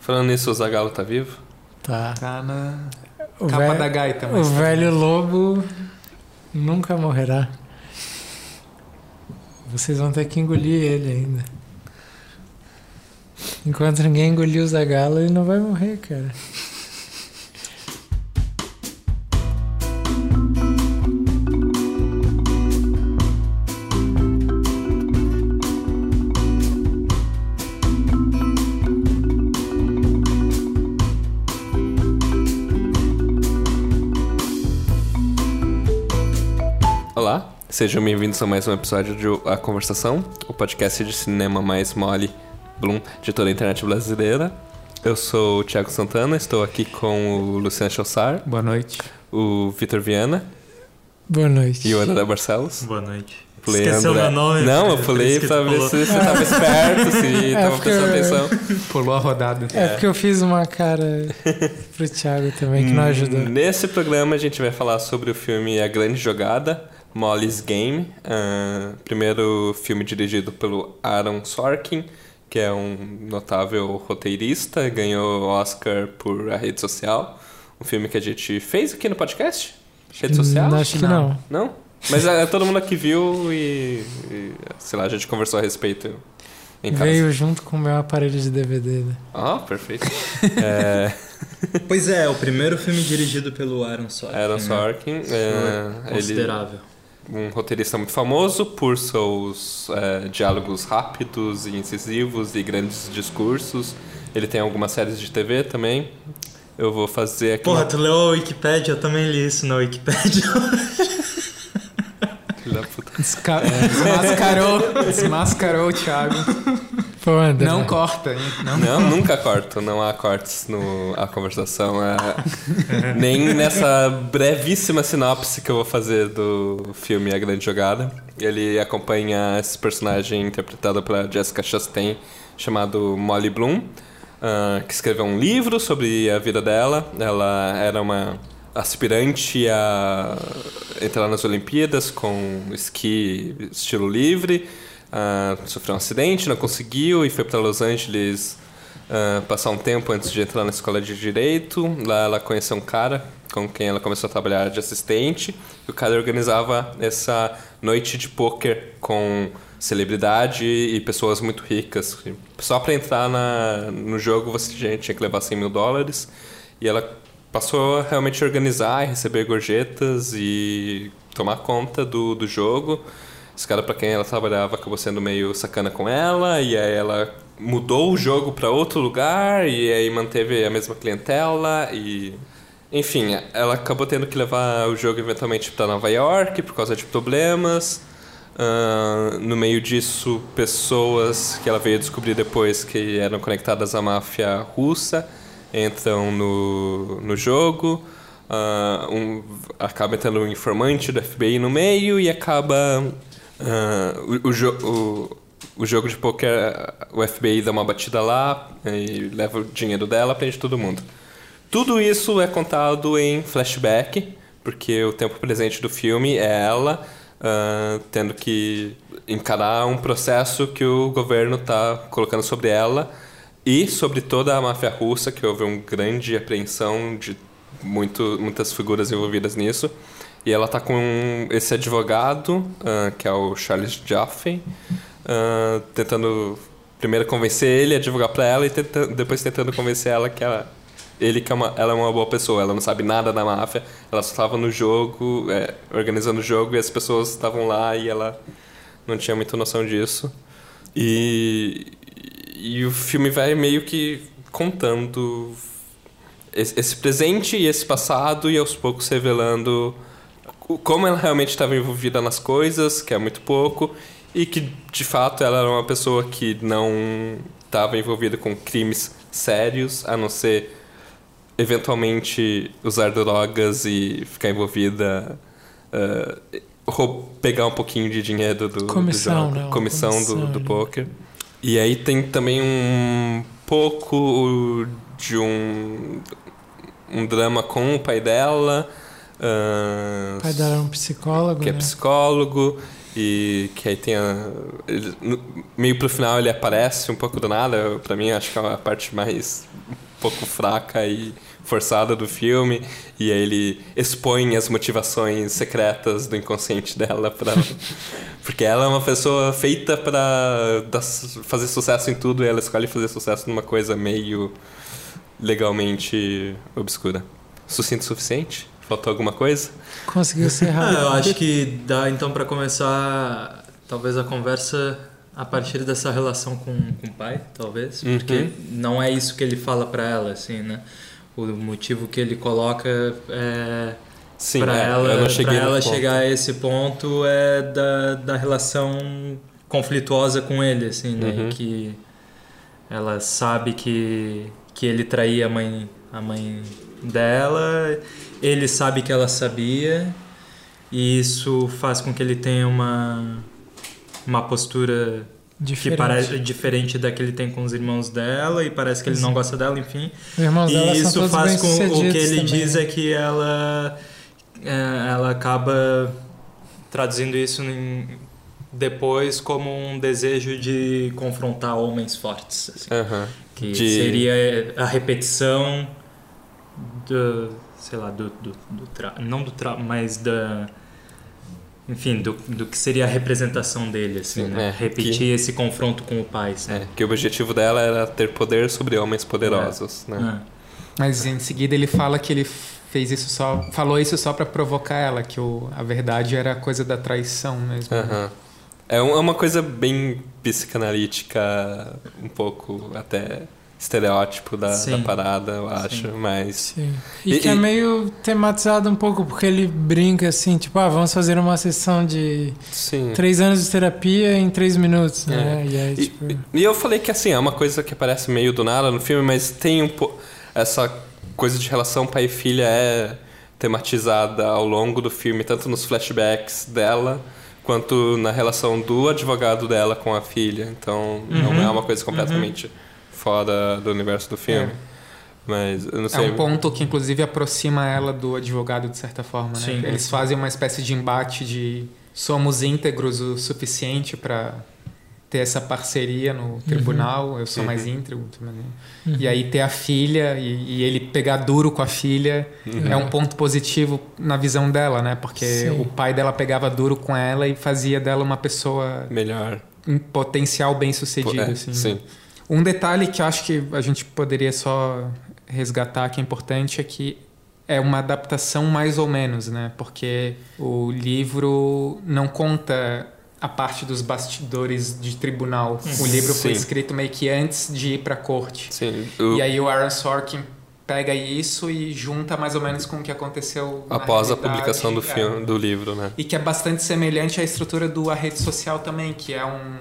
Falando nisso, o Zagalo tá vivo? Tá. Tá na O capa velho- da gaita, O mas tá velho lobo nunca morrerá. Vocês vão ter que engolir ele ainda. Enquanto ninguém engolir o Zagalo, ele não vai morrer, cara. Sejam bem-vindos a mais um episódio de A Conversação, o podcast de cinema mais mole, Bloom, de toda a internet brasileira. Eu sou o Thiago Santana, estou aqui com o Luciano Chossar, Boa noite. o Vitor Viana Boa noite. e o André Barcelos. Boa noite. Falei, Esqueceu André- meu nome? Não, eu falei pra ver se você tava esperto, se tava porque prestando atenção. Pulou a rodada. É porque eu fiz uma cara pro Thiago também que não ajudou. Nesse programa a gente vai falar sobre o filme A Grande Jogada, Molly's Game. ah, primeiro filme dirigido pelo Aaron Sorkin, que é um notável roteirista, ganhou Oscar por A Rede Social. Um filme que a gente fez aqui no podcast? Rede Social? Hum, Acho que não. Não? Mas é, todo mundo aqui viu e, e, sei lá, a gente conversou a respeito em casa. Veio junto com o meu aparelho de DVD. né? Ah, perfeito. é, Pois é, o primeiro filme dirigido pelo Aaron Sorkin. Aaron né? Sorkin. é, ele, Considerável. Um roteirista muito famoso por seus é, diálogos rápidos e incisivos e grandes discursos. Ele tem algumas séries de TV também. Eu vou fazer aqui. Porra, uma... tu leu a Wikipedia? Eu também li isso na Wikipedia. Filho da puta. Desca- é, Desmascarou, desmascarou o Thiago. Pô, André. Não corta, hein? Não. Não, nunca corto, não há cortes no a conversação. é- nem nessa brevíssima sinopse que eu vou fazer do filme A Grande Jogada. Ele acompanha esse personagem interpretado pela Jessica Chastain, chamado Molly Bloom, ah, que escreveu um livro sobre a vida dela. Ela era uma aspirante a entrar nas Olimpíadas com esqui estilo livre. Ah, sofreu um acidente, não conseguiu e foi para Los Angeles ah, passar um tempo antes de entrar na escola de direito. Lá ela conheceu um cara com quem ela começou a trabalhar de assistente. E o cara organizava essa noite de pôquer com celebridade e pessoas muito ricas. Só para entrar na, no jogo você tinha que levar 100 mil dólares. E ela passou a realmente organizar e receber gorjetas e tomar conta do, do jogo. Esse cara para quem ela trabalhava acabou sendo meio sacana com ela e aí ela mudou o jogo para outro lugar e aí manteve a mesma clientela e enfim, ela acabou tendo que levar o jogo eventualmente para Nova York por causa de problemas. Ah, no meio disso, pessoas que ela veio descobrir depois que eram conectadas à máfia russa entram no, no jogo. Ah, um, acaba entrando um informante do FBI no meio e acaba ah, o, o, jo- o, o jogo de poker, o FBI dá uma batida lá e leva o dinheiro dela, prende todo mundo. Tudo isso é contado em flashback, porque o tempo presente do filme é ela ah, tendo que encarar um processo que o governo está colocando sobre ela e sobre toda a máfia russa, que houve uma grande apreensão de muito, muitas figuras envolvidas nisso. E ela tá com esse advogado, ah, que é o Charles Jaffe, ah, tentando primeiro convencer ele a advogar para ela e tenta- depois tentando convencer ela que ela, ele que é uma, ela é uma boa pessoa, ela não sabe nada da máfia, ela só estava no jogo, é, organizando o jogo e as pessoas estavam lá e ela não tinha muita noção disso. E, e o filme vai meio que contando esse esse presente e esse passado e aos poucos revelando como ela realmente estava envolvida nas coisas, que é muito pouco, e que de fato ela era uma pessoa que não estava envolvida com crimes sérios, a não ser eventualmente usar drogas e ficar envolvida, rou- pegar um pouquinho de dinheiro do, do Comissão, jogo, né? Uma comissão, comissão do, do poker. E aí tem também um pouco de um, um drama com o pai dela. Ah, O pai dela era um psicólogo, que é né? psicólogo. E que aí tem a, ele- no- meio pro final ele aparece um pouco do nada, pra mim acho que é a parte mais um pouco fraca e forçada do filme, e aí ele expõe as motivações secretas do inconsciente dela para porque ela é uma pessoa feita su- fazer sucesso em tudo e ela escolhe fazer sucesso numa coisa meio legalmente obscura. Sucinto o suficiente? Faltou alguma coisa? Conseguiu ser Ah, eu acho que dá então pra começar talvez a conversa a partir dessa relação com, com o pai, talvez, Uhum. porque não é isso que ele fala pra ela, assim, né? O motivo que ele coloca é para é, ela, ela ponto. chegar a esse ponto é da, da relação conflituosa com ele, assim, né? Uhum. E Que ela sabe que, que ele traía a mãe, a mãe dela, ele sabe que ela sabia, e isso faz com que ele tenha uma, uma postura que Diferente. parece diferente da que ele tem com os irmãos dela, e parece que ele não Sim. gosta dela, enfim. Os irmãos dela E são isso todos faz com o que ele também, diz né? é que ela é, ela acaba traduzindo isso em- depois como um desejo de confrontar homens fortes, assim, Aham. que De- seria a repetição do, sei lá, do, do, do tra... não do tra... mas da enfim, do, do que seria a representação dele, assim, Sim, né? é, Repetir que- esse confronto com o pai? É, que o objetivo dela era ter poder sobre homens poderosos, né? É. Mas em seguida ele fala que ele fez isso só, falou isso só pra provocar ela, que o, a verdade era a coisa da traição mesmo. Aham. É um- é uma coisa bem psicanalítica, um pouco até estereótipo da, da parada, eu acho, Sim. mas... Sim. E, E- que é e- meio tematizado um pouco, porque ele brinca assim, tipo, ah, vamos fazer uma sessão de Sim. três anos de terapia em três minutos, né? É. E aí, E, tipo... e eu falei que assim, é uma coisa que aparece meio do nada no filme, mas tem um po... essa coisa de relação pai e filha é tematizada ao longo do filme, tanto nos flashbacks dela quanto na relação do advogado dela com a filha. Então não Uhum. é uma coisa completamente fora do universo do filme. Mas eu não É um ponto que inclusive aproxima ela do advogado de certa forma, né? Sim. Eles fazem uma espécie de embate de somos íntegros o suficiente para ter essa parceria no tribunal, eu sou mais íntegro também. Uhum. E aí ter a filha e, e ele pegar duro com a filha é um ponto positivo na visão dela, né? Porque Sim. o pai dela pegava duro com ela e fazia dela uma pessoa Melhor. em potencial bem sucedida, É, assim. sim. Um detalhe que eu acho que a gente poderia só resgatar que é importante é que é uma adaptação mais ou menos, né? Porque o livro não conta a parte dos bastidores de tribunal. O livro foi Sim. escrito meio que antes de ir para corte. Sim. O- E aí o Aaron Sorkin pega isso e junta mais ou menos com o que aconteceu na após a publicação do é. filme, do livro, né? E que é bastante semelhante à estrutura do A Rede Social também, que é um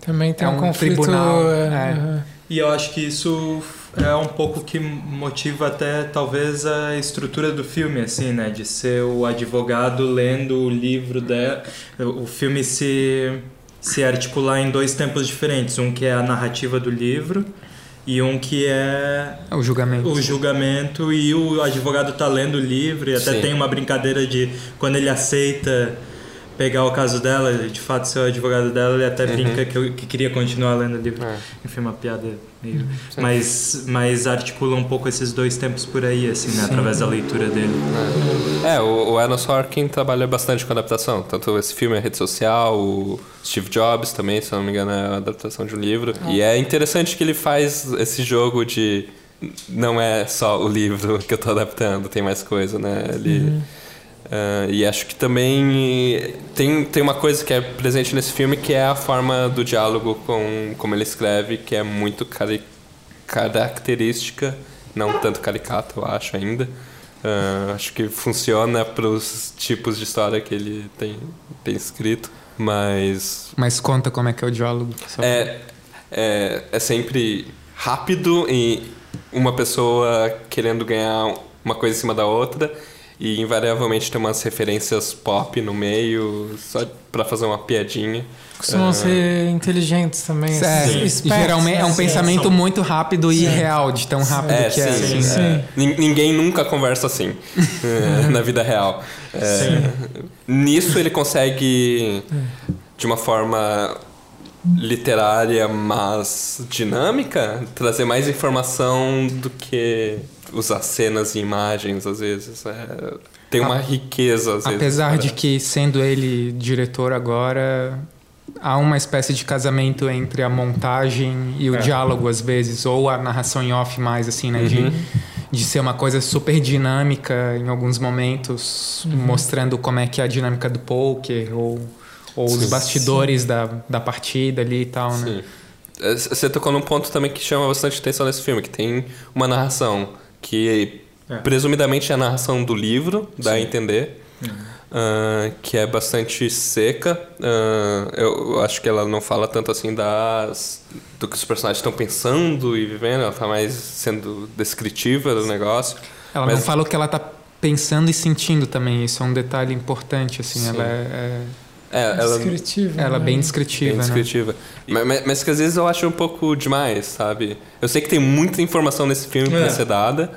Também tem É um, um conflito... tribunal, é, aham. E eu acho que isso é um pouco que motiva até talvez a estrutura do filme, assim, né? De ser o advogado lendo o livro dela. O filme se, se articular em dois tempos diferentes. Um que é a narrativa do livro e um que é o julgamento. o julgamento e o advogado tá lendo o livro e até Sim. tem uma brincadeira de quando ele aceita pegar o caso dela, de fato ser o advogado dela, ele até brinca que, eu- que queria continuar lendo o livro. É. Enfim, uma piada meio... Sim. Mas, mas articula um pouco esses dois tempos por aí, assim, né? Através da leitura dele. É, o, o Aaron Sorkin trabalha bastante com adaptação. Tanto esse filme é rede social, o Steve Jobs também, se não me engano, é a adaptação de um livro. E é interessante que ele faz esse jogo de não é só o livro que eu tô adaptando, tem mais coisa, né? Ele, ah, e acho que também tem, tem uma coisa que é presente nesse filme que é a forma do diálogo com como ele escreve, que é muito cari característica, não tanto caricata, eu acho ainda. Ah, acho que funciona para os tipos de história que ele tem, tem escrito, mas Mas conta como é que é o diálogo. é, é, é sempre rápido e uma pessoa querendo ganhar uma coisa em cima da outra e invariavelmente tem umas referências pop no meio, só pra fazer uma piadinha. Costumam Ah. ser inteligentes também. Assim, espertos, geralmente é um né? pensamento São- muito rápido e real, de tão rápido É, que é. sim, assim. sim. é. Nin- Ninguém nunca conversa assim é, na vida real. É, nisso ele consegue, de uma forma literária, mas dinâmica, trazer mais informação do que usar cenas e imagens, às vezes. É, tem uma riqueza, às vezes. Apesar de para- que, sendo ele diretor agora, há uma espécie de casamento entre a montagem e o É. diálogo, às vezes, ou a narração em off mais, assim, né? Uhum. De, de ser uma coisa super dinâmica em alguns momentos, mostrando como é que é a dinâmica do poker, ou, ou os Sim. bastidores da, da partida ali e tal, né? Sim. É, Você tocou num ponto também que chama bastante atenção nesse filme, que tem uma narração que É. presumidamente é a narração do livro, dá a entender, ah, que é bastante seca. Ah, eu acho que ela não fala tanto assim das do que os personagens estão pensando e vivendo, ela tá mais sendo descritiva do negócio. Ela Mas- não fala o que ela tá pensando e sentindo também, isso é um detalhe importante, assim, Sim. ela é, É, ela Descritivo. é- ela é né? bem bem descritiva, né? descritiva. Mas, mas- mas que às vezes eu acho um pouco demais, sabe? Eu sei que tem muita informação nesse filme pra É. ser dada,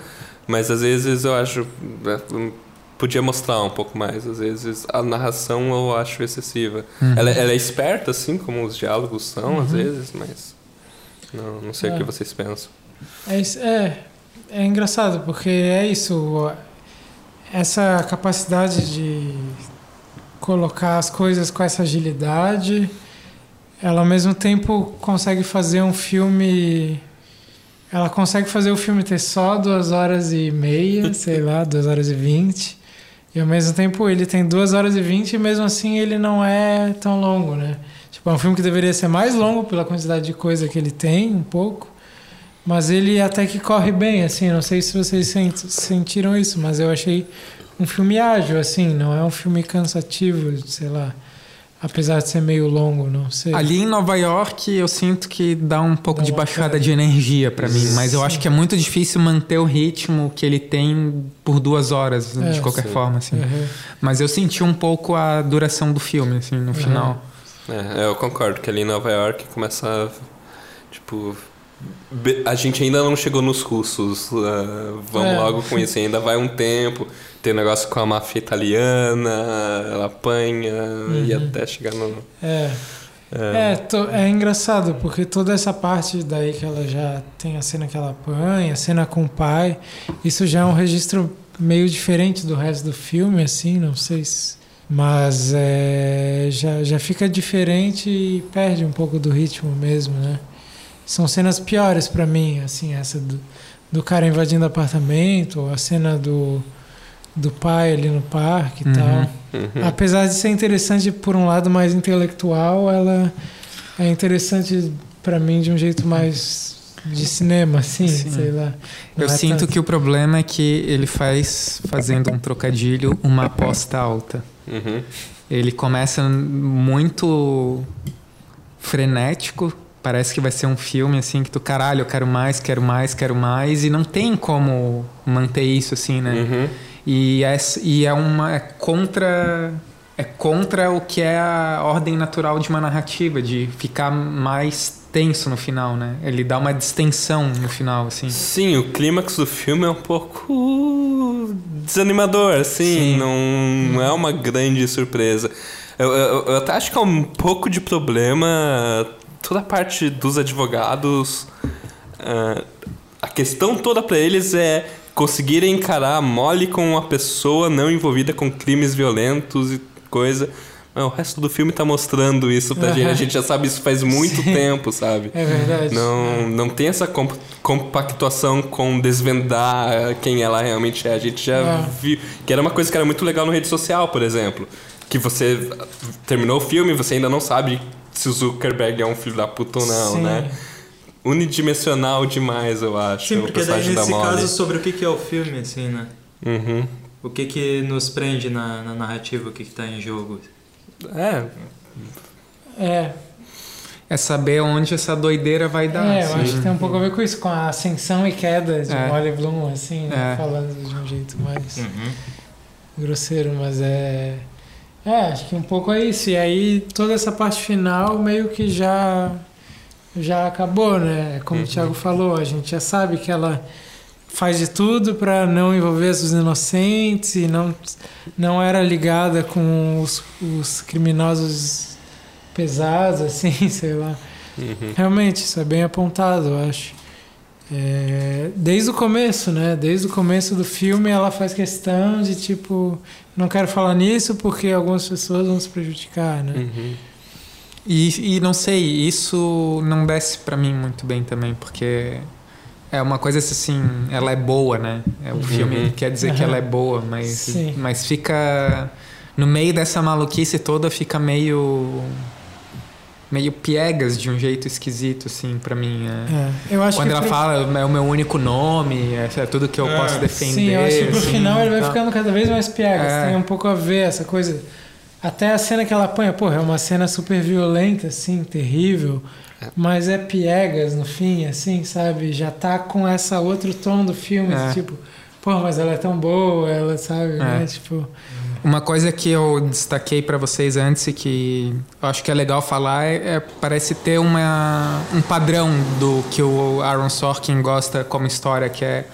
mas às vezes eu acho. é, hum, Podia mostrar um pouco mais, às vezes. A narração eu acho excessiva. Uhum. Ela, ela é esperta, assim, como os diálogos são, às vezes, mas. Não, não sei o É. que vocês pensam. É, é, é engraçado, porque é isso. Essa capacidade de colocar as coisas com essa agilidade, ela ao mesmo tempo consegue fazer um filme. Ela consegue fazer o filme ter só duas horas e meia, sei lá, duas horas e vinte. E ao mesmo tempo ele tem duas horas e vinte e mesmo assim ele não é tão longo, né? Tipo, é um filme que deveria ser mais longo pela quantidade de coisa que ele tem, um pouco. Mas ele até que corre bem, assim, não sei se vocês sent- sentiram isso, mas eu achei um filme ágil, assim, não é um filme cansativo, sei lá. Apesar de ser meio longo, não sei. Ali em Nova York eu sinto que dá um pouco Dá de baixada queda. de energia pra mim, mas eu Sim. acho que é muito difícil manter o ritmo que ele tem por duas horas, É, de qualquer sim. forma, assim. Uhum. Mas eu senti um pouco a duração do filme, assim, no final. É, eu concordo que ali em Nova York começa tipo a gente ainda não chegou nos russos ah, vamos É. logo com isso ainda vai um tempo tem negócio com a máfia italiana ela apanha e Uhum. até chegar no É. É, to- é engraçado, porque toda essa parte daí que ela já tem a cena que ela apanha, a cena com o pai, isso já é um registro meio diferente do resto do filme, assim, não sei se. Mas é, já, já fica diferente e perde um pouco do ritmo mesmo, né? São cenas piores pra mim, assim, essa do, do cara invadindo apartamento, a cena do, do pai ali no parque e Uhum. tal. Uhum. Apesar de ser interessante por um lado mais intelectual, ela é interessante pra mim de um jeito mais de cinema, assim, Sim. sei lá. Eu é sinto tanto- que o problema é que ele faz, fazendo um trocadilho, uma aposta alta. Uhum. Ele começa muito frenético. Parece que vai ser um filme assim que tu, caralho, eu quero mais, quero mais, quero mais. E não tem como manter isso assim, né? Uhum. E, é, e é uma. É contra. É contra o que é a ordem natural de uma narrativa, de ficar mais tenso no final, né? Ele dá uma distensão no final, assim. Sim, o clímax do filme é um pouco desanimador, assim, Sim. não, é uma grande surpresa. Eu, eu, eu até acho que é um pouco de problema toda a parte dos advogados. ah, a questão toda pra eles é conseguirem encarar a mole com uma pessoa não envolvida com crimes violentos e coisa. Mas o resto do filme tá mostrando isso pra gente. A gente já sabe isso faz muito Sim. tempo, sabe? É verdade. Não, não tem essa comp- compactuação com desvendar quem ela realmente é. A gente já É. viu. Que era uma coisa que era muito legal no rede social, por exemplo. Que você terminou o filme e você ainda não sabe se o Zuckerberg é um filho da puta ou não, Sim. né? Unidimensional demais, eu acho. Sim, porque daí da nesse Molly. caso sobre o que que é o filme, assim, né? Uhum. O que que nos prende na, na narrativa, o que que tá em jogo. É, É, É saber onde essa doideira vai dar. é, eu assim. acho que tem um pouco a ver com isso, com a ascensão e queda de É. Molly Bloom, assim, né? É. falando de um jeito mais. Uhum. grosseiro, mas é. É, acho que um pouco é isso. E aí toda essa parte final meio que já já acabou, né? Como uhum. o Thiago falou, a gente já sabe que ela faz de tudo para não envolver os inocentes e não, não era ligada com os, os criminosos pesados, assim, sei lá. Uhum. Realmente, isso é bem apontado, eu acho. É, desde o começo, né? Desde o começo do filme, ela faz questão de tipo, não quero falar nisso porque algumas pessoas vão se prejudicar, né? Uhum. E, e não sei, isso não desce para mim muito bem também, porque é uma coisa assim, ela é boa, né? É, o uhum. filme quer dizer uhum. que ela é boa, mas, mas fica. No meio dessa maluquice toda, fica meio. meio piegas de um jeito esquisito, assim, para mim. É. É. Quando ela fala, é o meu único nome, é, é tudo que eu posso defender. Sim, eu acho que pro assim, final ele vai tá. ficando cada vez mais piegas. É. Tem um pouco a ver essa coisa. Até a cena que ela apanha, porra, é uma cena super violenta, assim, terrível. Mas é piegas no fim, assim, sabe? Já tá com essa outro tom do filme, é. tipo, pô, mas ela é tão boa, ela sabe, é. né? Tipo. Uma coisa que eu destaquei para vocês antes e que eu acho que é legal falar é, é, parece ter uma, um padrão do que o Aaron Sorkin gosta como história, que é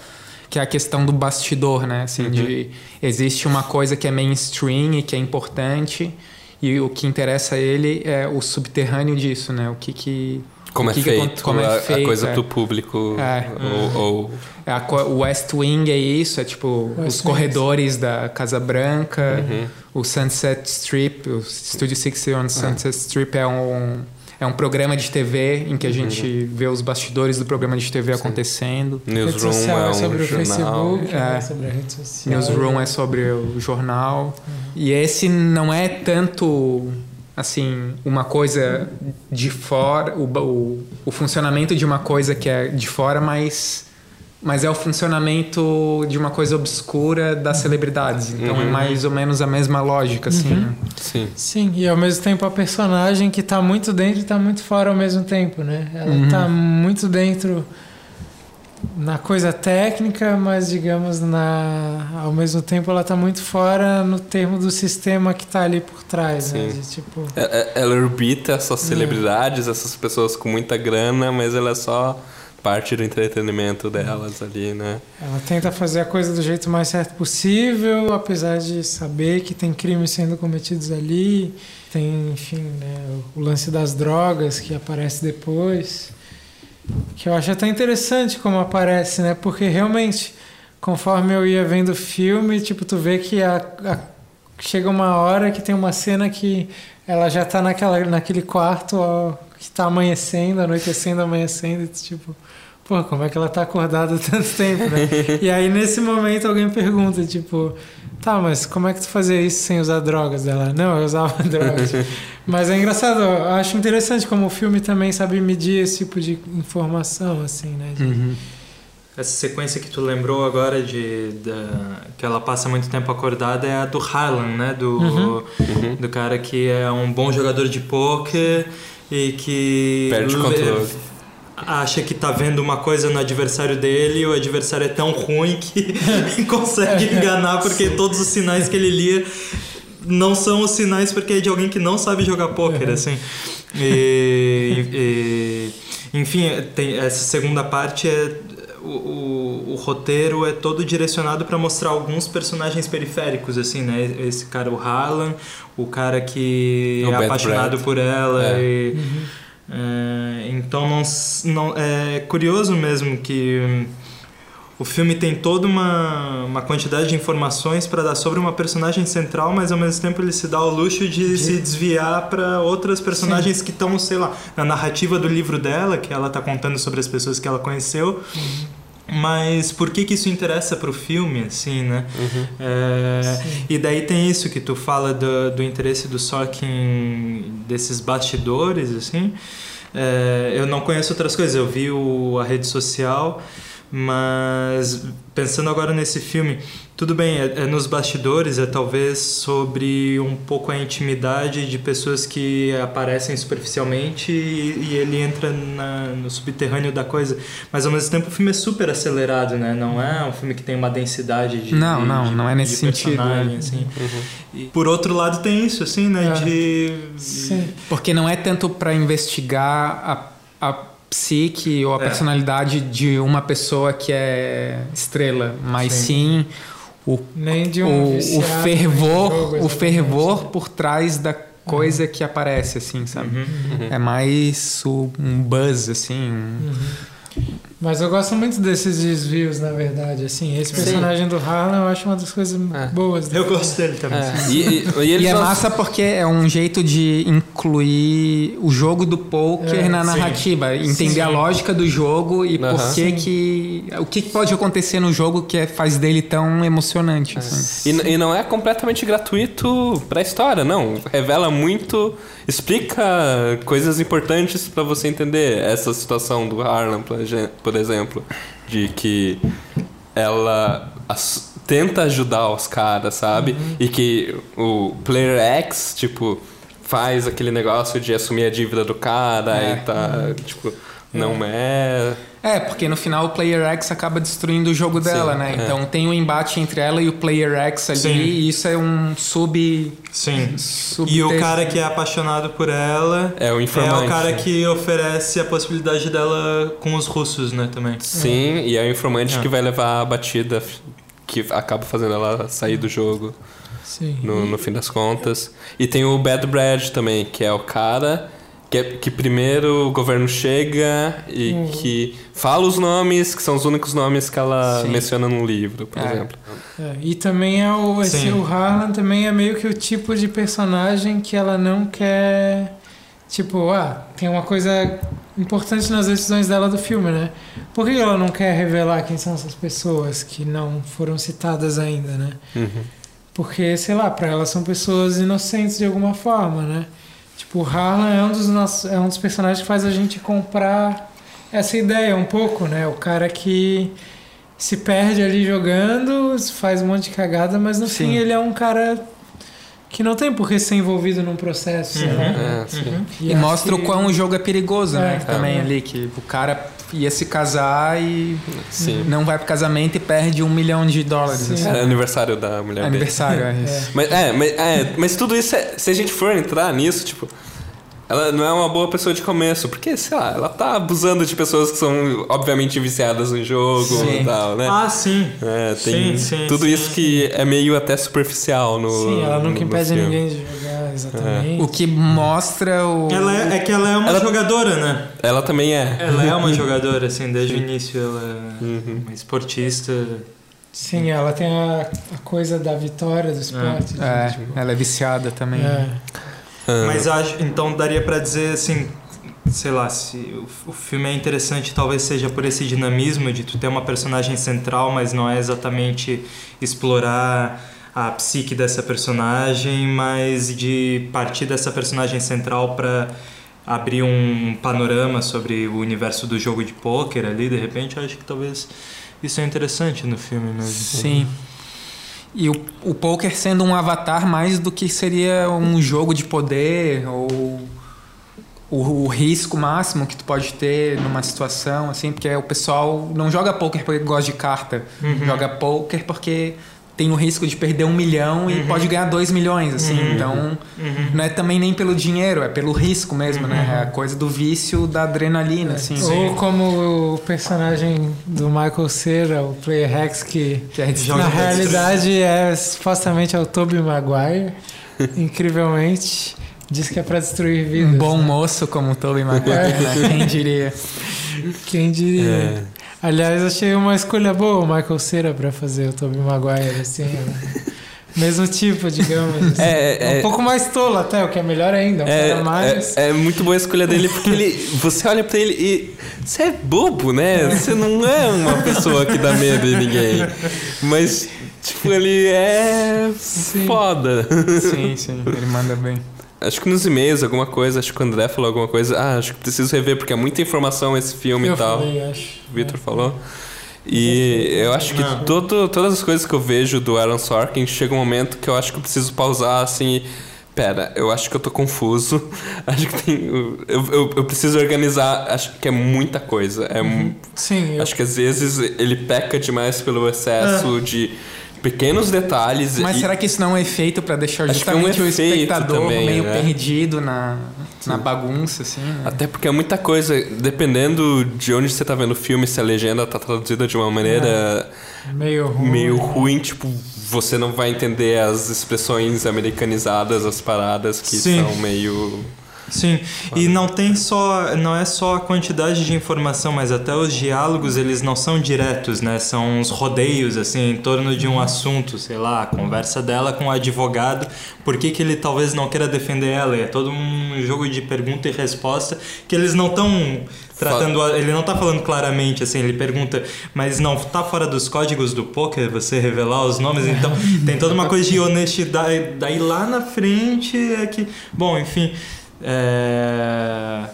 que é a questão do bastidor, né? Assim, uhum. de existe uma coisa que é mainstream e que é importante e o que interessa a ele é o subterrâneo disso, né? O que que como, é, que feito, que, como é feito, a coisa é. pro público é. ou, ou... É a, o West Wing é isso, é tipo West os corredores da Casa Branca, uhum. o Sunset Strip, o Studio 60 on Sunset Strip é um é um programa de TV em que a gente uhum. vê os bastidores do programa de TV Sim. acontecendo. Newsroom é, um sobre jornal. o Facebook, é. é. sobre a rede social. Newsroom é sobre o jornal. Uhum. E esse não é tanto assim uma coisa de fora, o, o, o funcionamento de uma coisa que é de fora, mas mas é o funcionamento de uma coisa obscura das celebridades. Então é uhum. é mais ou menos a mesma lógica, assim. Uhum. Né? Sim. Sim, e ao mesmo tempo a personagem que está muito dentro e está muito fora ao mesmo tempo, né? Ela está uhum. muito dentro na coisa técnica, mas digamos na ao mesmo tempo ela está muito fora no termo do sistema que está ali por trás, né? Sim. né? De, tipo... É, é, ela orbita essas celebridades, essas pessoas com muita grana, mas ela é só parte do entretenimento delas ali, né? Ela tenta fazer a coisa do jeito mais certo possível, apesar de saber que tem crimes sendo cometidos ali, tem, enfim, né, o lance das drogas que aparece depois, que eu acho até interessante como aparece, né? Porque realmente, conforme eu ia vendo o filme, tipo, tu vê que a, a, chega uma hora que tem uma cena que ela já tá naquela, naquele quarto ó, que tá amanhecendo, anoitecendo, amanhecendo, tipo pô, como é que ela tá acordada tanto tempo, né? e aí nesse momento alguém pergunta, tipo, tá, mas como é que tu fazia isso sem usar drogas? Ela, não, eu usava drogas. mas é engraçado, eu acho interessante como o filme também sabe medir esse tipo de informação, assim, né? De... Uhum. Essa sequência que tu lembrou agora de, de, que ela passa muito tempo acordada é a do Harlan, né? Do, uhum. do cara que é um bom jogador de pôquer e que perde o controle acha que tá vendo uma coisa no adversário dele e o adversário é tão ruim que consegue enganar porque todos os sinais que ele lia não são os sinais porque é de alguém que não sabe jogar pôquer, uhum. assim. E, e, enfim, tem, essa segunda parte é o, o, o, roteiro é todo direcionado para mostrar alguns personagens periféricos, assim, né? Esse cara, o Harlan, o cara que o é Bad apaixonado Brad. por ela é. e... Uhum é, então não, não, é curioso mesmo que hum, o filme tem toda uma, uma quantidade de informações para dar sobre uma personagem central, mas ao mesmo tempo ele se dá o luxo de, de... se desviar para outras personagens Sim. que estão, sei lá, na narrativa do livro dela, que ela está contando sobre as pessoas que ela conheceu. Uhum mas por que que isso interessa pro filme, assim, né? Uhum. É, e daí tem isso que tu fala do, do interesse do Sorkin desses bastidores, assim. É, eu não conheço outras coisas. Eu vi o, a rede social, Mas pensando agora nesse filme, tudo bem, é, é, nos bastidores, é talvez sobre um pouco a intimidade de pessoas que aparecem superficialmente e, e ele entra na, no subterrâneo da coisa. Mas ao mesmo tempo o filme é super acelerado, né? Não é um filme que tem uma densidade de. Não, de, não, de, não é nesse sentido. Né? Assim. Uhum. E, por outro lado, tem isso, assim, né? É. De. Sim. Porque não é tanto para investigar a, a psique ou a é. personalidade de uma pessoa que é estrela, mas sim, sim o, um o, o fervor, jogo, o fervor por trás da coisa uhum. que aparece, assim, sabe? Uhum. Uhum. É mais um buzz, assim. Um... Mas eu gosto muito desses desvios, na verdade. Assim, esse personagem Sim. do Harlan eu acho uma das coisas é. boas. Eu gosto dele também. É. E, e, e, é massa porque é um jeito de incluir o jogo do poker é, na narrativa, sim. entender sim. a lógica do jogo e uhum. por que que o que pode acontecer no jogo que é, faz dele tão emocionante. Assim. E, e não é completamente gratuito para a história, não. Revela muito, explica coisas importantes para você entender essa situação do Harlan, por exemplo por exemplo, de que ela as, tenta ajudar os caras, sabe? Uhum. E que o Player X, tipo, faz aquele negócio de assumir a dívida do cara é. e tá, uhum. tipo, não é. é é, porque no final o Player X acaba destruindo o jogo dela, Sim, né? É. Então tem um embate entre ela e o Player X ali, Sim. e isso é um sub. Sim. Sub e o cara que é apaixonado por ela é o informante. É o cara que oferece a possibilidade dela com os russos, né? Também. Sim, é. e é o informante é. que vai levar a batida que acaba fazendo ela sair do jogo. Sim. No, no fim das contas. E tem o Bad Brad também, que é o cara que, é, que primeiro o governo chega e uhum. que fala os nomes, que são os únicos nomes que ela Sim. menciona no livro, por é. exemplo. É. E também é o, esse, o Harlan também é meio que o tipo de personagem que ela não quer. Tipo, ah, tem uma coisa importante nas decisões dela do filme, né? Por que ela não quer revelar quem são essas pessoas que não foram citadas ainda, né? Uhum. Porque, sei lá, para ela são pessoas inocentes de alguma forma, né? Tipo, o Harlan é um dos nossos, é um dos personagens que faz a gente comprar essa ideia um pouco, né? O cara que se perde ali jogando, faz um monte de cagada, mas no sim. fim ele é um cara que não tem por que ser envolvido num processo, uhum. né? É, uhum. E, e mostra que... o quão o jogo é perigoso, né? é, né? Também é. ali, que o cara ia se casar e Sim. não vai pro casamento e perde um milhão de dólares. Assim. É aniversário da mulher Aniversário, dele. é isso. Mas, é, mas, é, mas tudo isso, é, se a gente for entrar nisso, tipo... Ela não é uma boa pessoa de começo, porque, sei lá, ela tá abusando de pessoas que são, obviamente, viciadas no jogo sim. e tal, né? Ah, sim. É, tem sim, sim, tudo isso que é meio até superficial no. Sim, ela nunca impede ninguém de exatamente. É. O que mostra o. Ela é, é que ela é uma ela, jogadora, né? Ela também é. Ela é uma jogadora, assim, desde o início. Ela é uhum. uma esportista. Sim, ela tem a, a coisa da vitória do esporte. É, né? tipo... ela é viciada também. É. Ah. Mas acho, então daria para dizer assim, sei lá, se o, o, filme é interessante, talvez seja por esse dinamismo de tu ter uma personagem central, mas não é exatamente explorar a psique dessa personagem, mas de partir dessa personagem central para abrir um panorama sobre o universo do jogo de pôquer ali, de repente, acho que talvez isso é interessante no filme mesmo. Sim. E o, o poker sendo um avatar mais do que seria um jogo de poder ou o, o, risco máximo que tu pode ter numa situação, assim, porque o pessoal não joga poker porque gosta de carta, uhum. joga poker porque tem o risco de perder um milhão uhum. e pode ganhar dois milhões, assim. Uhum. Então, uhum. não é também nem pelo dinheiro, é pelo risco mesmo, né? Uhum. É a coisa do vício da adrenalina, é. assim. Ou como o personagem do Michael Cera, o Player Hex, que, que na realidade é supostamente é o Tobey Maguire, incrivelmente. Diz que é para destruir vidas. Um bom né? moço como o Tobey Maguire, né? Quem diria? Quem diria? É. Aliás, achei uma escolha boa o Michael Cera para fazer o Tobey Maguire, assim, né? Mesmo tipo, digamos. Assim. É, é, um pouco mais tolo até, o que é melhor ainda. Um é, mais... é, é, muito boa a escolha dele, porque ele, você olha pra ele e. Você é bobo, né? Você não é uma pessoa que dá medo em ninguém. Mas, tipo, ele é sim. foda. Sim, sim, ele manda bem. Acho que nos e-mails, alguma coisa, acho que o André falou alguma coisa. Ah, acho que preciso rever, porque é muita informação esse filme Eu e tal. Falei, acho. O Vitor é. falou. E eu acho que todo, todas as coisas que eu vejo do Aaron Sorkin chega um momento que eu acho que eu preciso pausar assim. e, Pera, eu acho que eu tô confuso. Acho que tem. Eu, eu, eu preciso organizar. Acho que é muita coisa. É, mu- Sim, eu, Acho que às vezes ele peca demais pelo excesso de pequenos detalhes. Mas e- será que isso não é feito pra deixar Acho que é um justamente o espectador também, meio né? perdido na, na bagunça, assim? né? Até porque é muita coisa. Dependendo de onde você tá vendo o filme, se a legenda tá traduzida de uma maneira meio ruim. meio ruim, tipo, você não vai entender as expressões americanizadas, as paradas que Sim. são meio. Sim, e não tem só, não é só a quantidade de informação, mas até os diálogos eles não são diretos, né? São uns rodeios assim em torno de um assunto, sei lá, a conversa dela com o advogado, por que, que ele talvez não queira defender ela? É todo um jogo de pergunta e resposta que eles não estão tratando, ele não tá falando claramente assim, ele pergunta, mas não tá fora dos códigos do poker você revelar os nomes, então tem toda uma coisa de honestidade, daí lá na frente é que, bom, enfim, é,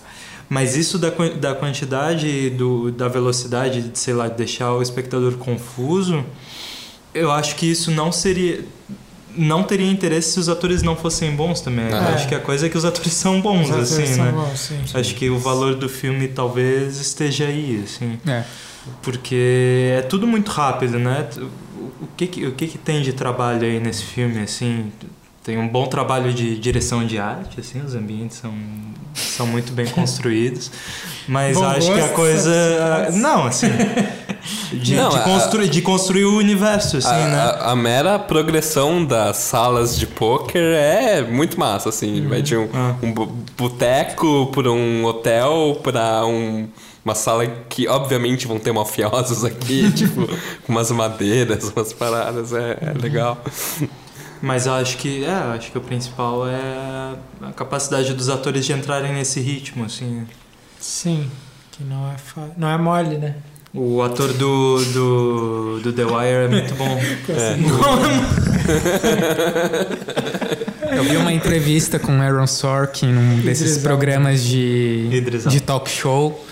Mas isso da, da quantidade, do, da velocidade, de, sei lá, de deixar o espectador confuso, eu acho que isso não seria. Não teria interesse se os atores não fossem bons também. Ah. acho que a coisa é que os atores são bons, Os atores assim, são né? bons, sim. Acho que o valor do filme talvez esteja aí, assim. É. Porque é tudo muito rápido, né? O o que, que- o que, que tem de trabalho aí nesse filme, assim? Tem um bom trabalho de direção de arte, assim, os ambientes são, são muito bem construídos. Mas Bom acho que a coisa. Não, assim. De, Não, de a- construir, de construir o universo, assim, a, né? a- a mera progressão das salas de poker é muito massa, assim. Vai de um, Ah. um boteco por um hotel pra um- uma sala que, obviamente, vão ter mafiosos aqui, tipo, com umas madeiras, umas paradas. É, é legal. Mas eu acho que, é, acho que o principal é a capacidade dos atores de entrarem nesse ritmo, assim. Sim, que não é, fa... não é mole, né? O ator do, do, do The Wire é muito bom. Eu vi uma entrevista com Aaron Sorkin num desses Idris programas de, Idris de talk show.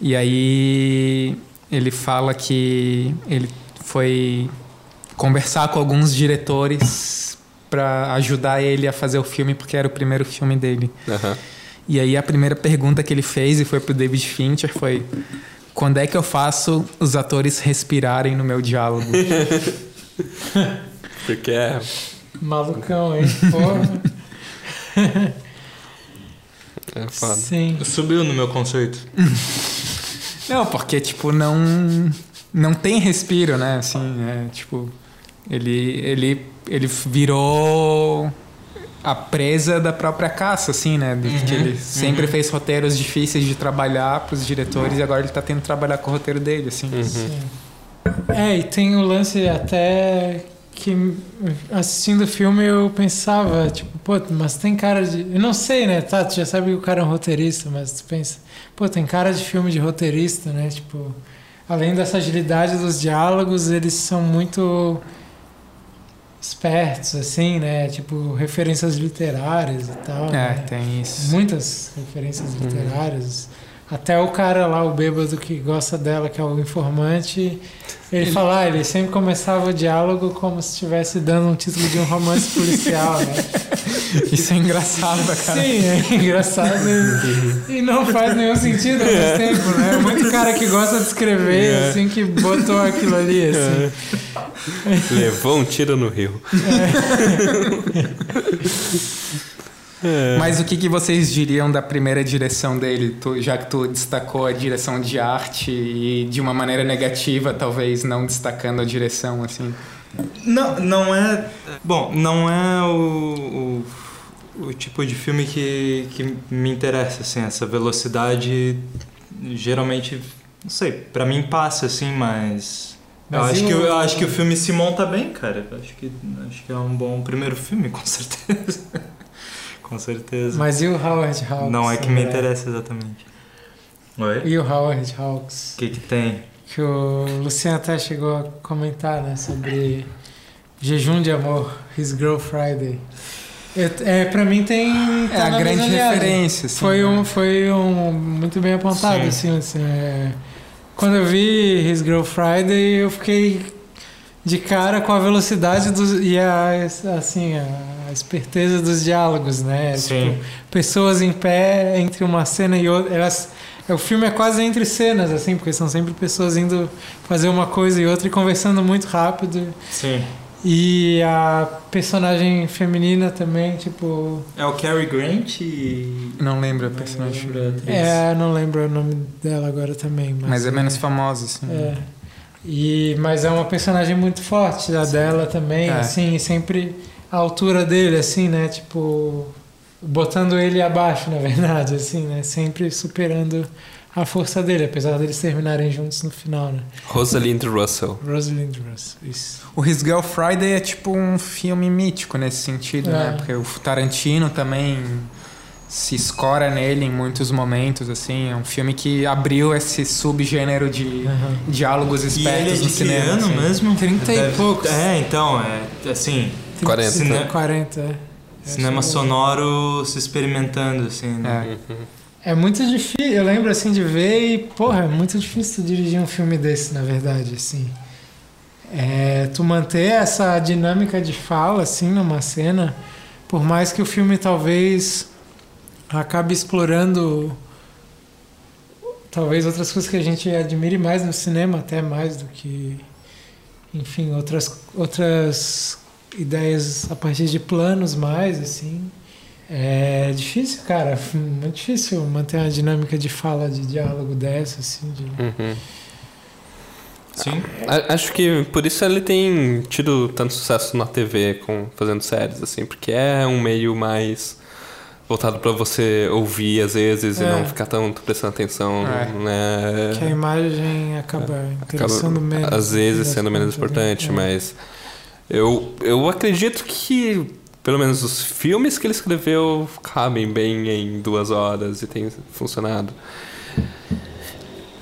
E aí ele fala que ele foi conversar com alguns diretores para ajudar ele a fazer o filme, porque era o primeiro filme dele. Aham. E aí a primeira pergunta que ele fez e foi pro David Fincher foi: quando é que eu faço os atores respirarem no meu diálogo? Porque é. Malucão, hein? Porra. É foda. Sim. Subiu no meu conceito. Não, porque, tipo, não. Não tem respiro, né? Assim, é, tipo. Ele, ele, ele virou a presa da própria caça, assim, né? De que ele sempre fez roteiros difíceis de trabalhar pros diretores e agora ele tá tendo que trabalhar com o roteiro dele, assim. Sim. É, e tem o lance até que assistindo o filme eu pensava, tipo, pô, mas tem cara de. Eu não sei, né? Tá, tu já sabe que o cara é um roteirista, mas tu pensa, pô, tem cara de filme de roteirista, né? Tipo, além dessa agilidade dos diálogos, eles são muito espertos, assim, né? Tipo, referências literárias e tal. É, né? tem isso. Muitas referências literárias. Até o cara lá, o bêbado que gosta dela, que é o informante, ele, fala, ah, ele sempre começava o diálogo como se estivesse dando um título de um romance policial, né? Isso é engraçado pra cara. Sim, é engraçado e, e não faz nenhum sentido ao mesmo tempo, né? Muito cara que gosta de escrever, assim, que botou aquilo ali, assim. Levou um tiro no rio. Mas o que, que vocês diriam da primeira direção dele, Tu- já que tu destacou a direção de arte e de uma maneira negativa, talvez não destacando a direção, assim? Não, não é. Bom, não é o, o, o tipo de filme que, que me interessa, assim, essa velocidade geralmente, não sei, pra mim passa, assim, mas. Eu acho, que, o- eu acho que o filme se monta bem, cara. Eu Acho que, acho que é um bom primeiro filme, com certeza. com certeza. Mas e o Howard Hawks? não é que me interessa exatamente. Oi? E o Howard Hawks? O que, que tem? Que o Luciano até chegou a comentar, né? Sobre Jejum de Amor, His Girl Friday. É, pra mim tem... É tá a na grande referência, assim. Foi um, foi um muito bem apontado, Sim. assim, assim, é, quando eu vi His Girl Friday, eu fiquei de cara com a velocidade dos, e a, assim, a esperteza dos diálogos, né? Sim. Tipo, pessoas em pé entre uma cena e outra. Elas, o filme é quase entre cenas, assim, porque são sempre pessoas indo fazer uma coisa e outra e conversando muito rápido. Sim. E a personagem feminina também, tipo. É o Cary Grant e. Não lembro a Não personagem. lembro a atriz. É, não lembro o nome dela agora também. Mas, Mas é menos famosa, assim. É. E, mas é uma personagem muito forte, a dela também, É. assim, sempre a altura dele, assim, né? Tipo, botando ele abaixo, na verdade, assim, né? Sempre superando a força dele, apesar deles terminarem juntos no final, né? Rosalind Russell. Rosalind Russell, isso. O His Girl Friday é tipo um filme mítico nesse sentido, É. né? Porque o Tarantino também se escora nele em muitos momentos, assim. É um filme que abriu esse subgênero de Aham. diálogos E ele espertos é de no que cinema. ano assim. mesmo? 30 e poucos. É, então, é assim, 40. Cine- 40, é. cinema que- sonoro se experimentando, assim, né? É. É muito difícil, eu lembro assim de ver e, porra, é muito difícil dirigir um filme desse, na verdade, assim. É, tu manter essa dinâmica de fala, assim, numa cena, por mais que o filme talvez acabe explorando talvez outras coisas que a gente admire mais no cinema, até mais do que, enfim, outras, outras ideias a partir de planos mais, assim. É difícil, cara. Muito difícil manter uma dinâmica de fala, de diálogo dessa, assim. De... Uhum. Sim. A- Acho que por isso ele tem tido tanto sucesso na TV com fazendo séries assim, porque é um meio mais voltado pra você ouvir às vezes e É. não ficar tanto prestando atenção, É. né? Que a imagem acaba Acaba, interessando menos. às vezes fim sendo menos né? importante, É. mas eu eu acredito que pelo menos os filmes que ele escreveu cabem bem em duas horas e tem funcionado.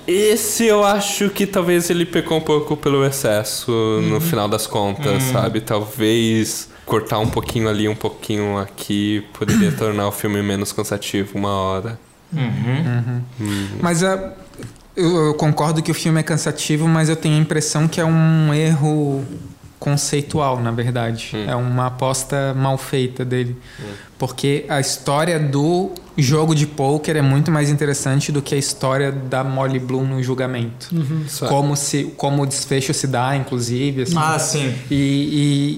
Esse eu acho que talvez ele pecou um pouco pelo excesso no final das contas, sabe? Talvez cortar um pouquinho ali, um pouquinho aqui poderia tornar o filme menos cansativo uma hora. Uhum. Hum. Mas a- eu, eu concordo que o filme é cansativo, mas eu tenho a impressão que é um erro conceitual, na verdade. Hum. É uma aposta mal feita dele. Porque a história do jogo de pôquer é muito mais interessante do que a história da Molly Bloom no julgamento. Uhum. Como, se, como o desfecho se dá, inclusive. assim. Ah, sim. E,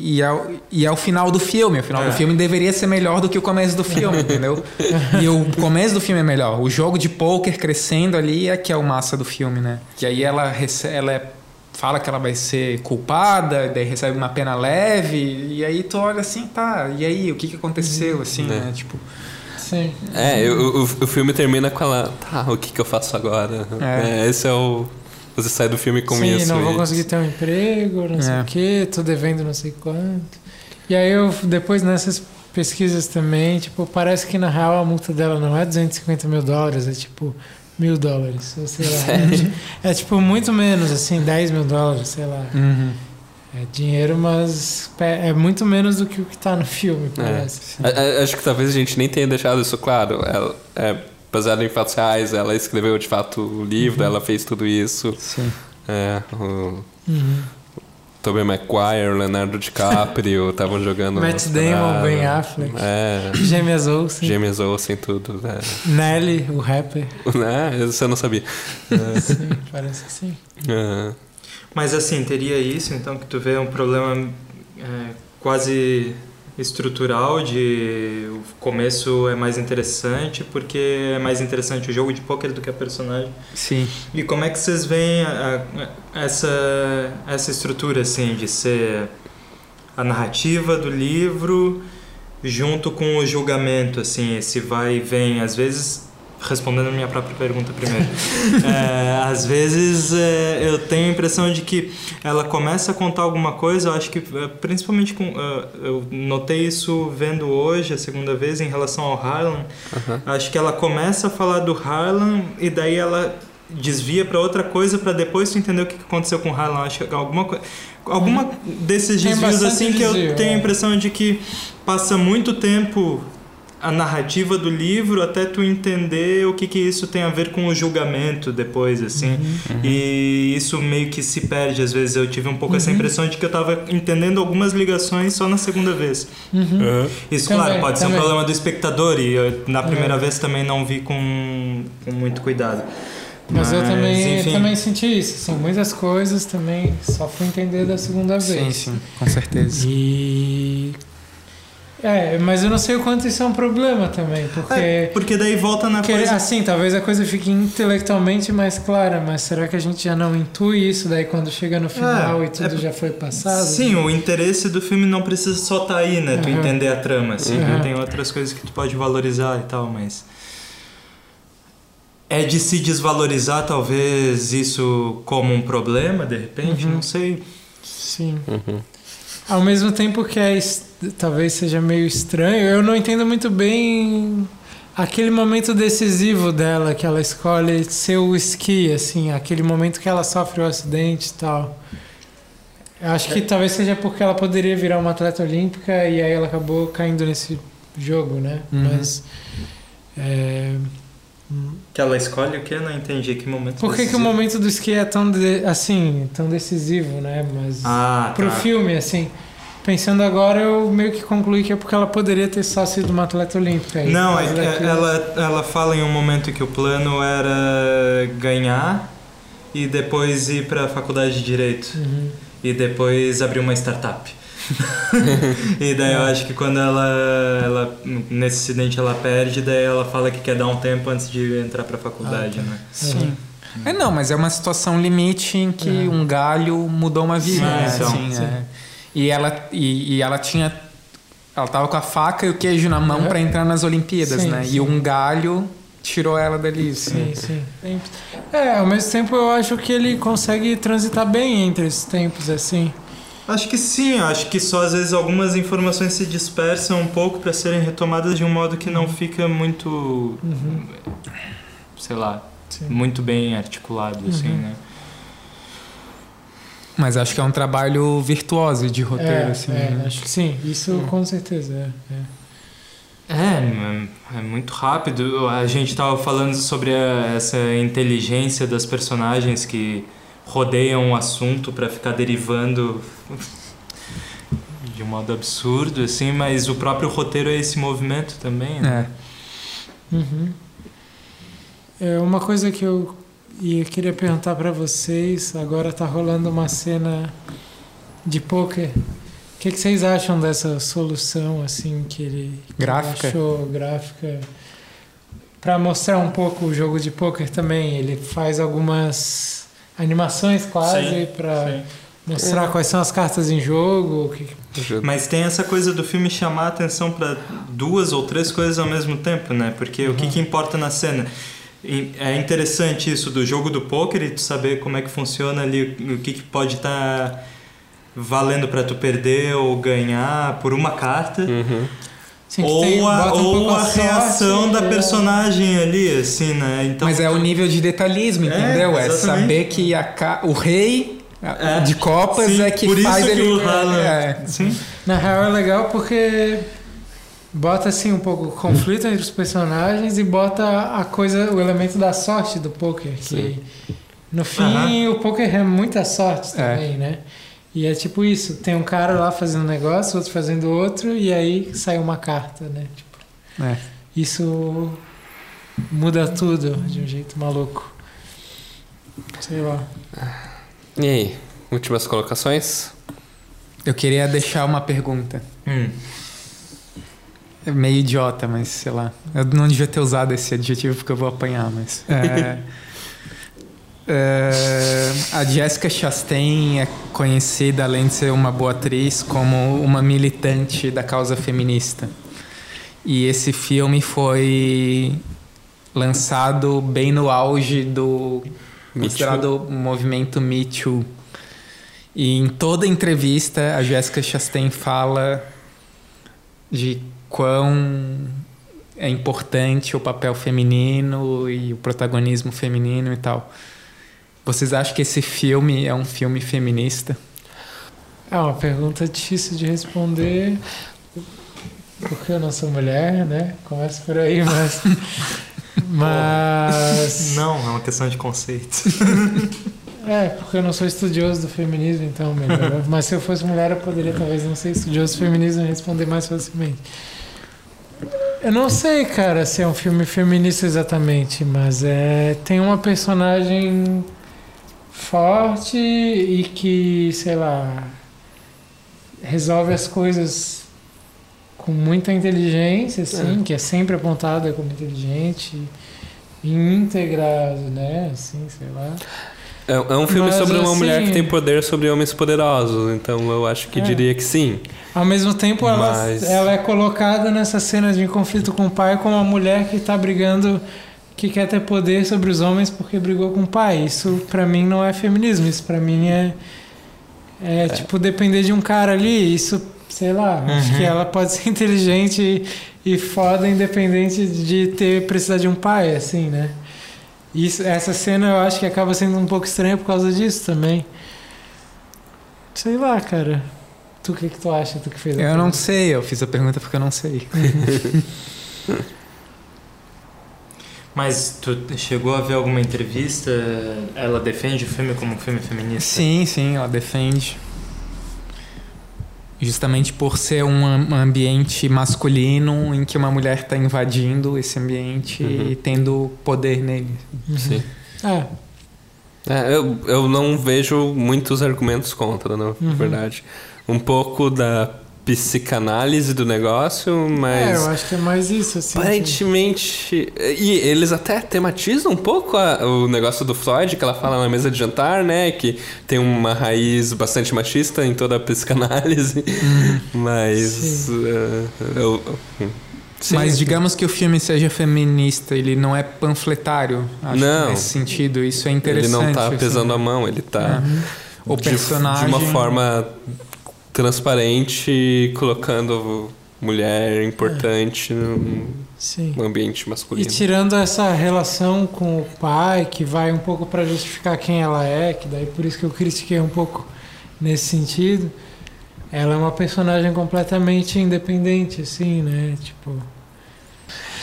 e, e, é, o- e é o final do filme. O final É. do filme deveria ser melhor do que o começo do filme, entendeu? E o começo do filme é melhor. O jogo de pôquer crescendo ali é que é o massa do filme, né? Que aí ela, rece- ela é- fala que ela vai ser culpada, daí recebe uma pena leve, e aí tu olha assim, tá, e aí, o que, que aconteceu, assim, É. né? Tipo, Sim. É, o, o, o filme termina com ela, tá, o que, que eu faço agora? É. É, esse é o. Você sai do filme com Sim, isso. não vou e- conseguir ter um emprego, não sei É. o quê, tô devendo não sei quanto. E aí eu, depois nessas pesquisas também, tipo, parece que na real a multa dela não é 250 mil dólares, é tipo mil dólares, ou sei lá. É tipo muito menos, assim, 10 mil dólares, sei lá. uhum. É dinheiro, mas é muito menos do que o que tá no filme, parece. A- a- Acho que talvez a gente nem tenha deixado isso claro. Ela, é, baseado em fatos reais, ela escreveu de fato o livro, Uhum. ela fez tudo isso. Sim. É, o Uhum. Tobey Maguire, Leonardo DiCaprio estavam jogando. Matt Damon. Ben Affleck. É, Gêmeas Olsen, James Olsen, tudo. Né? Nelly, o rapper. né? Isso eu não sabia. É, Sim, parece que sim. é. Mas assim, teria isso, então, que tu vê um problema é, quase estrutural de o começo é mais interessante porque é mais interessante o jogo de pôquer do que a personagem. Sim. E como é que vocês veem a- a- essa, essa estrutura, assim, de ser a narrativa do livro junto com o julgamento, assim, esse vai e vem, às vezes... Respondendo a minha própria pergunta primeiro. É, às vezes é, eu tenho a impressão de que ela começa a contar alguma coisa, eu acho que é, principalmente com. é, eu notei isso vendo hoje, a segunda vez, em relação ao Harlan. Aham. Acho que ela começa a falar do Harlan e daí ela desvia para outra coisa para depois tu entender o que aconteceu com o Harlan. Acho que alguma coisa. Alguma desses desvios assim que eu tenho a é. impressão de que passa muito tempo a narrativa do livro até tu entender o que que isso tem a ver com o julgamento depois, assim. Uhum. E isso meio que se perde às vezes. Eu tive um pouco essa impressão de que eu tava entendendo algumas ligações só na segunda vez. Uhum. Isso, Também, claro, pode ser um também. problema do espectador e eu, na primeira É. vez também não vi com, com muito cuidado. Mas, eu também, enfim. também senti isso. São muitas coisas também, só fui entender da segunda Sim, vez. sim, com certeza. E. É, mas eu não sei o quanto isso é um problema também, porque. É, porque daí volta na porque, coisa... assim, talvez a coisa fique intelectualmente mais clara, mas será que a gente já não intui isso daí quando chega no final É, e tudo é- já foi passado? Sim, o interesse do filme não precisa só estar aí, né? Tu Uhum. entender a trama, assim. Uhum. Tem outras coisas que tu pode valorizar e tal, mas... É de se desvalorizar, talvez, isso como um problema, de repente? Uhum. Não sei. Sim. Uhum. Ao mesmo tempo que é, es- talvez seja meio estranho, eu não entendo muito bem aquele momento decisivo dela, que ela escolhe ser o esqui, assim, aquele momento que ela sofre o acidente e tal. Eu acho que talvez seja porque ela poderia virar uma atleta olímpica e aí ela acabou caindo nesse jogo, né? Uhum. Mas. é, Que ela escolhe o que? Eu não entendi que momento. por que, que o momento do esqui é tão, de- assim, tão decisivo, né? Mas. Ah, pro tá. filme, assim. Pensando agora, eu meio que concluí que é porque ela poderia ter só sido uma atleta olímpica. E Não, é que daquilo- ela, ela fala em um momento que o plano era ganhar e depois ir pra faculdade de Direito. Uhum. E depois abrir uma startup. e daí eu acho que quando ela, ela. Nesse acidente ela perde, daí ela fala que quer dar um tempo antes de entrar pra faculdade, Ah, tá. né? Sim. É, não, mas é uma situação limite em que É. um galho mudou uma vida. Sim, né? então. Assim, sim. é. E, ela, e, e ela tinha. Ela tava com a faca e o queijo na mão Uhum. pra entrar nas Olimpíadas, Sim, né? sim. E um galho tirou ela dali. assim. Sim, sim. É, ao mesmo tempo eu acho que ele consegue transitar bem entre esses tempos, assim. Acho que sim, acho que só às vezes algumas informações se dispersam um pouco pra serem retomadas de um modo que não fica muito. Uhum. sei lá, Sim. muito bem articulado, assim, Uhum. né? Mas acho que é um trabalho virtuoso de roteiro, É, assim. é, né? acho que sim, isso com certeza. É, é. É, é muito rápido. A gente tava falando sobre a- essa inteligência das personagens que rodeiam o assunto pra ficar derivando de um modo absurdo, assim, mas o próprio roteiro é esse movimento também, né? É. Uhum. É uma coisa que eu ia queria perguntar pra vocês. Agora tá rolando uma cena de poker. O que, que vocês acham dessa solução assim que ele, que ele Gráfica? achou gráfica? Pra mostrar um pouco o jogo de poker também, ele faz algumas animações quase sim. mostrar quais são as cartas em jogo. Mas tem essa coisa do filme chamar a atenção pra duas ou três coisas ao mesmo tempo, né? Porque o que, que importa na cena? É interessante isso do jogo do poker e tu saber como é que funciona ali, o que, que pode estar valendo pra tu perder ou ganhar por uma carta. Uhum. Assim, que tem- ou a, um ou pouco a sorte, reação da é. personagem ali, assim, né? Então, Mas é o nível de detalhismo, É, entendeu? É, exatamente. saber que a ca- o rei É. de copas Sim, é que por isso faz que ele. o Haaland- é, Sim. Na real é legal porque bota assim um pouco o conflito entre os personagens e bota a coisa, o elemento da sorte do poker, que Sim. no fim o poker é muita sorte É. também, né? E é tipo isso, tem um cara lá fazendo um negócio, outro fazendo outro e aí sai uma carta, né? Tipo, é. isso muda tudo de um jeito maluco. Sei lá. E aí, últimas colocações? Eu queria deixar uma pergunta. Hum. É meio idiota, mas sei lá. Eu não devia ter usado esse adjetivo porque eu vou apanhar, mas. É, é, a Jessica Chastain é conhecida, além de ser uma boa atriz, como uma militante da causa feminista. E esse filme foi lançado bem no auge do Me considerado movimento Me Too. E em toda entrevista a Jessica Chastain fala de quão é importante o papel feminino e o protagonismo feminino e tal. Vocês acham que esse filme é um filme feminista? É uma pergunta difícil de responder. porque eu não sou mulher, né? Começa por aí, mas. mas. Não, é uma questão de conceito. É, porque eu não sou estudioso do feminismo, então melhor. Mas se eu fosse mulher, eu poderia talvez não ser estudioso do feminismo e responder mais facilmente. Eu não sei, cara, se é um filme feminista exatamente, mas é tem uma personagem forte e que, sei lá, resolve as coisas com muita inteligência, assim, que é sempre apontada como inteligente, íntegra, né, assim, sei lá. É, é um filme Mas, sobre uma assim- mulher que tem poder sobre homens poderosos, então eu acho que É. diria que sim. Ao mesmo tempo, ela, Mas- ela é colocada nessa cena de conflito com o pai como uma mulher que está brigando, que quer ter poder sobre os homens porque brigou com o pai. Isso pra mim não é feminismo, isso pra mim é, é, tipo depender de um cara ali. Isso, sei lá, acho Uhum. que ela pode ser inteligente e, e foda independente de ter precisar de um pai, assim, né? Isso, essa cena eu acho que acaba sendo um pouco estranha por causa disso também. Sei lá, cara. Tu o que, que tu acha? Tu que fez a Eu não pergunta? sei, eu fiz a pergunta porque eu não sei. Mas tu chegou a ver alguma entrevista? Ela defende o filme como um filme feminista? Sim, sim, ela defende. Justamente por ser um am- ambiente masculino em que uma mulher está invadindo esse ambiente Uhum. e tendo poder nele. Sim. É, É, eu, eu não vejo muitos argumentos contra, na Uhum. verdade. Um pouco da psicanálise do negócio, é, eu mas acho que é mais isso, assim. aparentemente. E eles até tematizam um pouco a- o negócio do Freud, que ela fala na mesa de jantar, né? Que tem uma raiz bastante machista em toda a psicanálise. Mas. Uhum. Sim. eh, eu, eu- sim. Mas digamos que o filme seja feminista, ele não é panfletário. Acho Não. Nesse sentido, isso é ele interessante. não tá assim. pesando a mão, ele tá. O de- personagem. De, uma forma transparente, colocando mulher importante num Sim. ambiente E masculino. tirando essa relação com o pai, que vai um pouco pra justificar quem ela é, que daí por isso que eu critiquei um pouco nesse sentido. Ela é uma personagem completamente independente, assim, né? Tipo.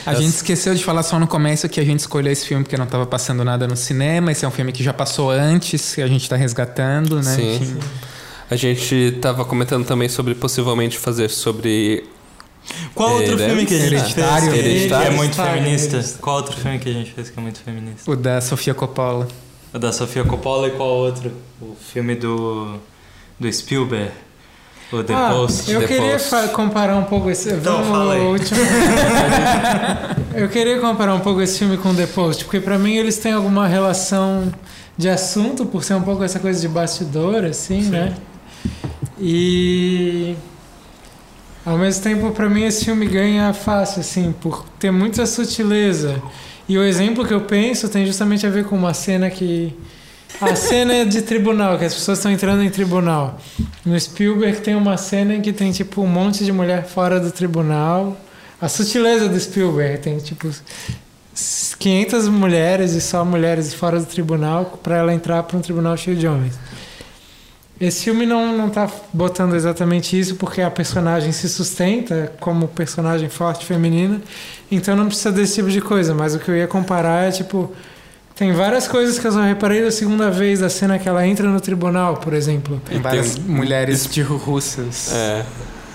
A gente esqueceu de falar só no começo que a gente escolheu esse filme porque não estava passando nada no cinema. Esse é um filme que já passou antes, que a gente está resgatando, né? Sim. Enfim. A gente tava comentando também sobre possivelmente fazer sobre. Qual outro Hereditário? filme que a gente Hereditário. fez que é Hereditário. muito Hereditário, feminista? Hereditário. Qual outro filme que a gente fez que é muito feminista? O da Sofia Coppola. O da Sofia Coppola e qual outro? O filme do, do Spielberg. O The ah, Post. eu The queria Post. comparar um pouco esse. Então, vamos fala aí. último. eu queria comparar um pouco esse filme com The Post, porque pra mim eles têm alguma relação de assunto, por ser um pouco essa coisa de bastidor, assim, né? E. Ao mesmo tempo, pra mim, esse filme ganha fácil, assim, por ter muita sutileza. E o exemplo que eu penso tem justamente a ver com uma cena que. A cena é de tribunal, que as pessoas estão entrando em tribunal. No Spielberg tem uma cena em que tem tipo um monte de mulher fora do tribunal. A sutileza do Spielberg tem tipo 500 mulheres e só mulheres fora do tribunal para ela entrar para um tribunal cheio de homens. Esse filme não, não tá botando exatamente isso porque a personagem se sustenta como personagem forte feminina, então não precisa desse tipo de coisa, mas o que eu ia comparar é tipo tem várias coisas que eu só reparei da segunda vez da cena que ela entra no tribunal, por exemplo. Tem várias tem- mulheres de russas. É.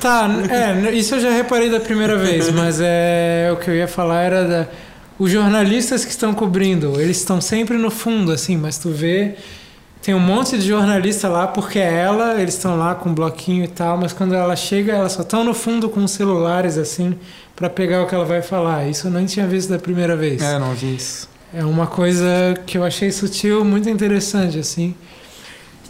Tá, é, isso eu já reparei da primeira vez, mas é o que eu ia falar era da os jornalistas que estão cobrindo, eles estão sempre no fundo assim, mas tu vê tem um monte de jornalista lá porque é ela, eles estão lá com um bloquinho e tal, mas quando ela chega, elas só estão no fundo com os celulares assim para pegar o que ela vai falar. Isso eu não tinha visto da primeira vez. É, não vi isso. É uma coisa que eu achei sutil, muito interessante, assim.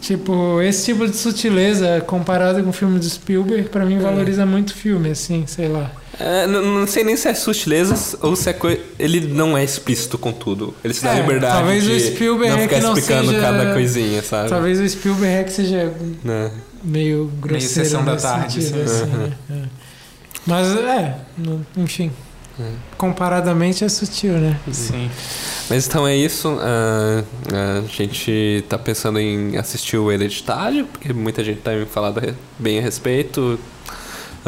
Tipo, esse tipo de sutileza, comparado com o filme do Spielberg, pra mim valoriza muito o filme, assim, sei lá. É, não, não sei nem se é sutileza ou se é coisa. Ele não é explícito com tudo. Ele se dá É, liberdade talvez o de Spielberg não é ficar não explicando seja- cada coisinha, sabe? Talvez o Spielberg é seja Né? meio grosseiro Sessão da Tarde, sentido, assim. assim, né? É. Mas, é, enfim, É. comparadamente é sutil, né? Sim. Mas então é isso. ah, a gente tá pensando em assistir o Hereditário, porque muita gente tá me falando bem a respeito.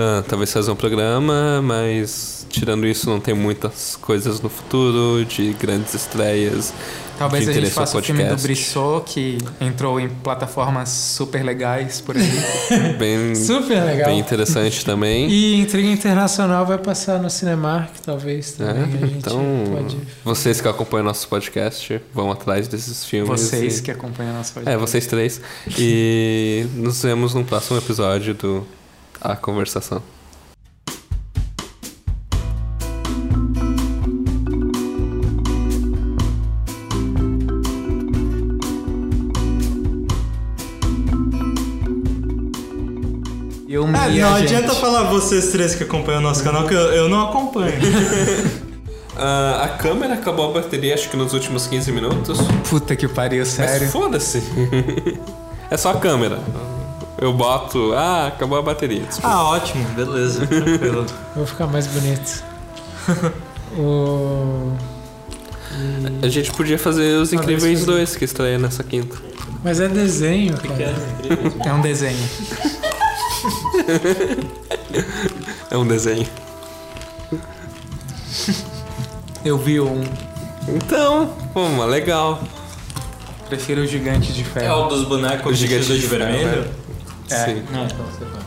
Ah, talvez fazer um programa, mas tirando isso não tem muitas coisas no futuro de grandes estreias. Talvez a gente faça o filme do. Brissot, que entrou em plataformas super legais por aí. Bem, Super legal. bem interessante também. E Intriga Internacional vai passar no Cinemark, talvez É, também. a gente então, pode. vocês que acompanham nosso podcast, vão atrás desses filmes. Vocês e- que acompanham nosso É, podcast. vocês três. E nos vemos no próximo episódio do A Conversação. Eu me Ah, e não a gente. adianta falar vocês três que acompanham o nosso canal, que eu, eu não acompanho. Ah, a câmera acabou a bateria, acho que nos últimos 15 minutos. Puta que pariu, sério. Mas foda-se. é só a câmera. Eu boto. Ah, acabou a bateria. Desculpa. ah, ótimo, beleza, tranquilo. Vou ficar mais bonito. o... A gente podia fazer Os Talvez Incríveis fazer. 2, que estreia nessa quinta. Mas é desenho, cara. É um desenho. É um desenho. Eu vi um. Então, mas legal. Prefiro o gigante de É ferro. o dos bonecos O gigante de de ferro, vermelho? É. Sim. Não, então você tá.